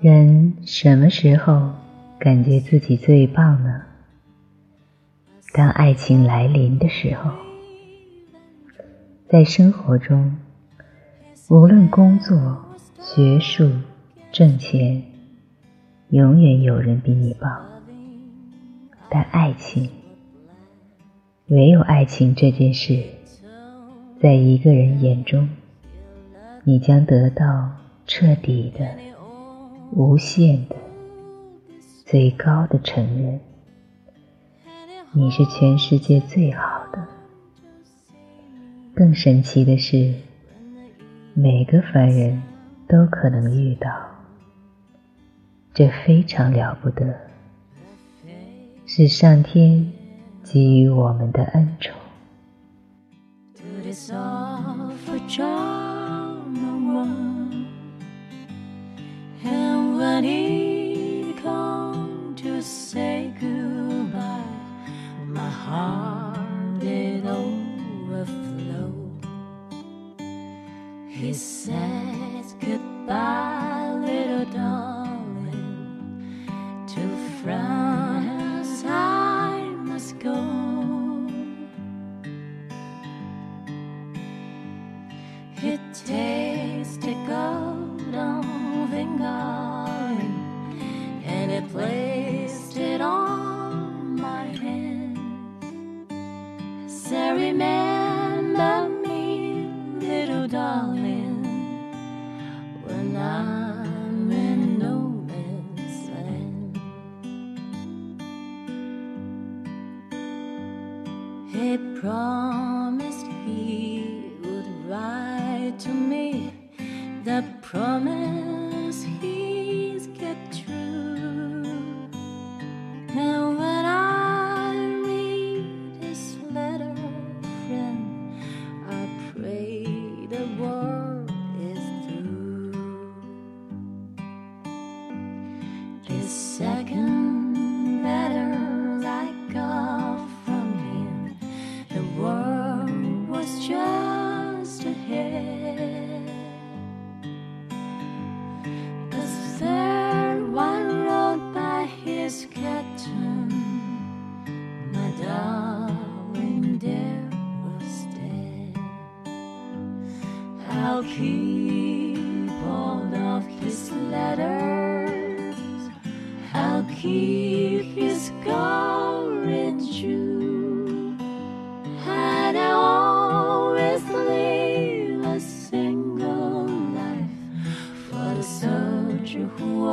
人什么时候感觉自己最棒呢？当爱情来临的时候，在生活中，无论工作、学术、挣钱，永远有人比你棒。但爱情，唯有爱情这件事，在一个人眼中，你将得到彻底的。无限的、最高的承认，你是全世界最好的。更神奇的是，每个凡人都可能遇到，这非常了不得，是上天给予我们的恩宠。Say goodbye, my heart did overflow. He said goodbye, little darling, to France I must go. It takes to go down finger and placed He promised he would write to me the promise he's kept true. and when I read this letter, friend, I pray the war is through. This second I'll keep all of his letters. I'll keep his golden jewel. And I always live a single life for the soldier who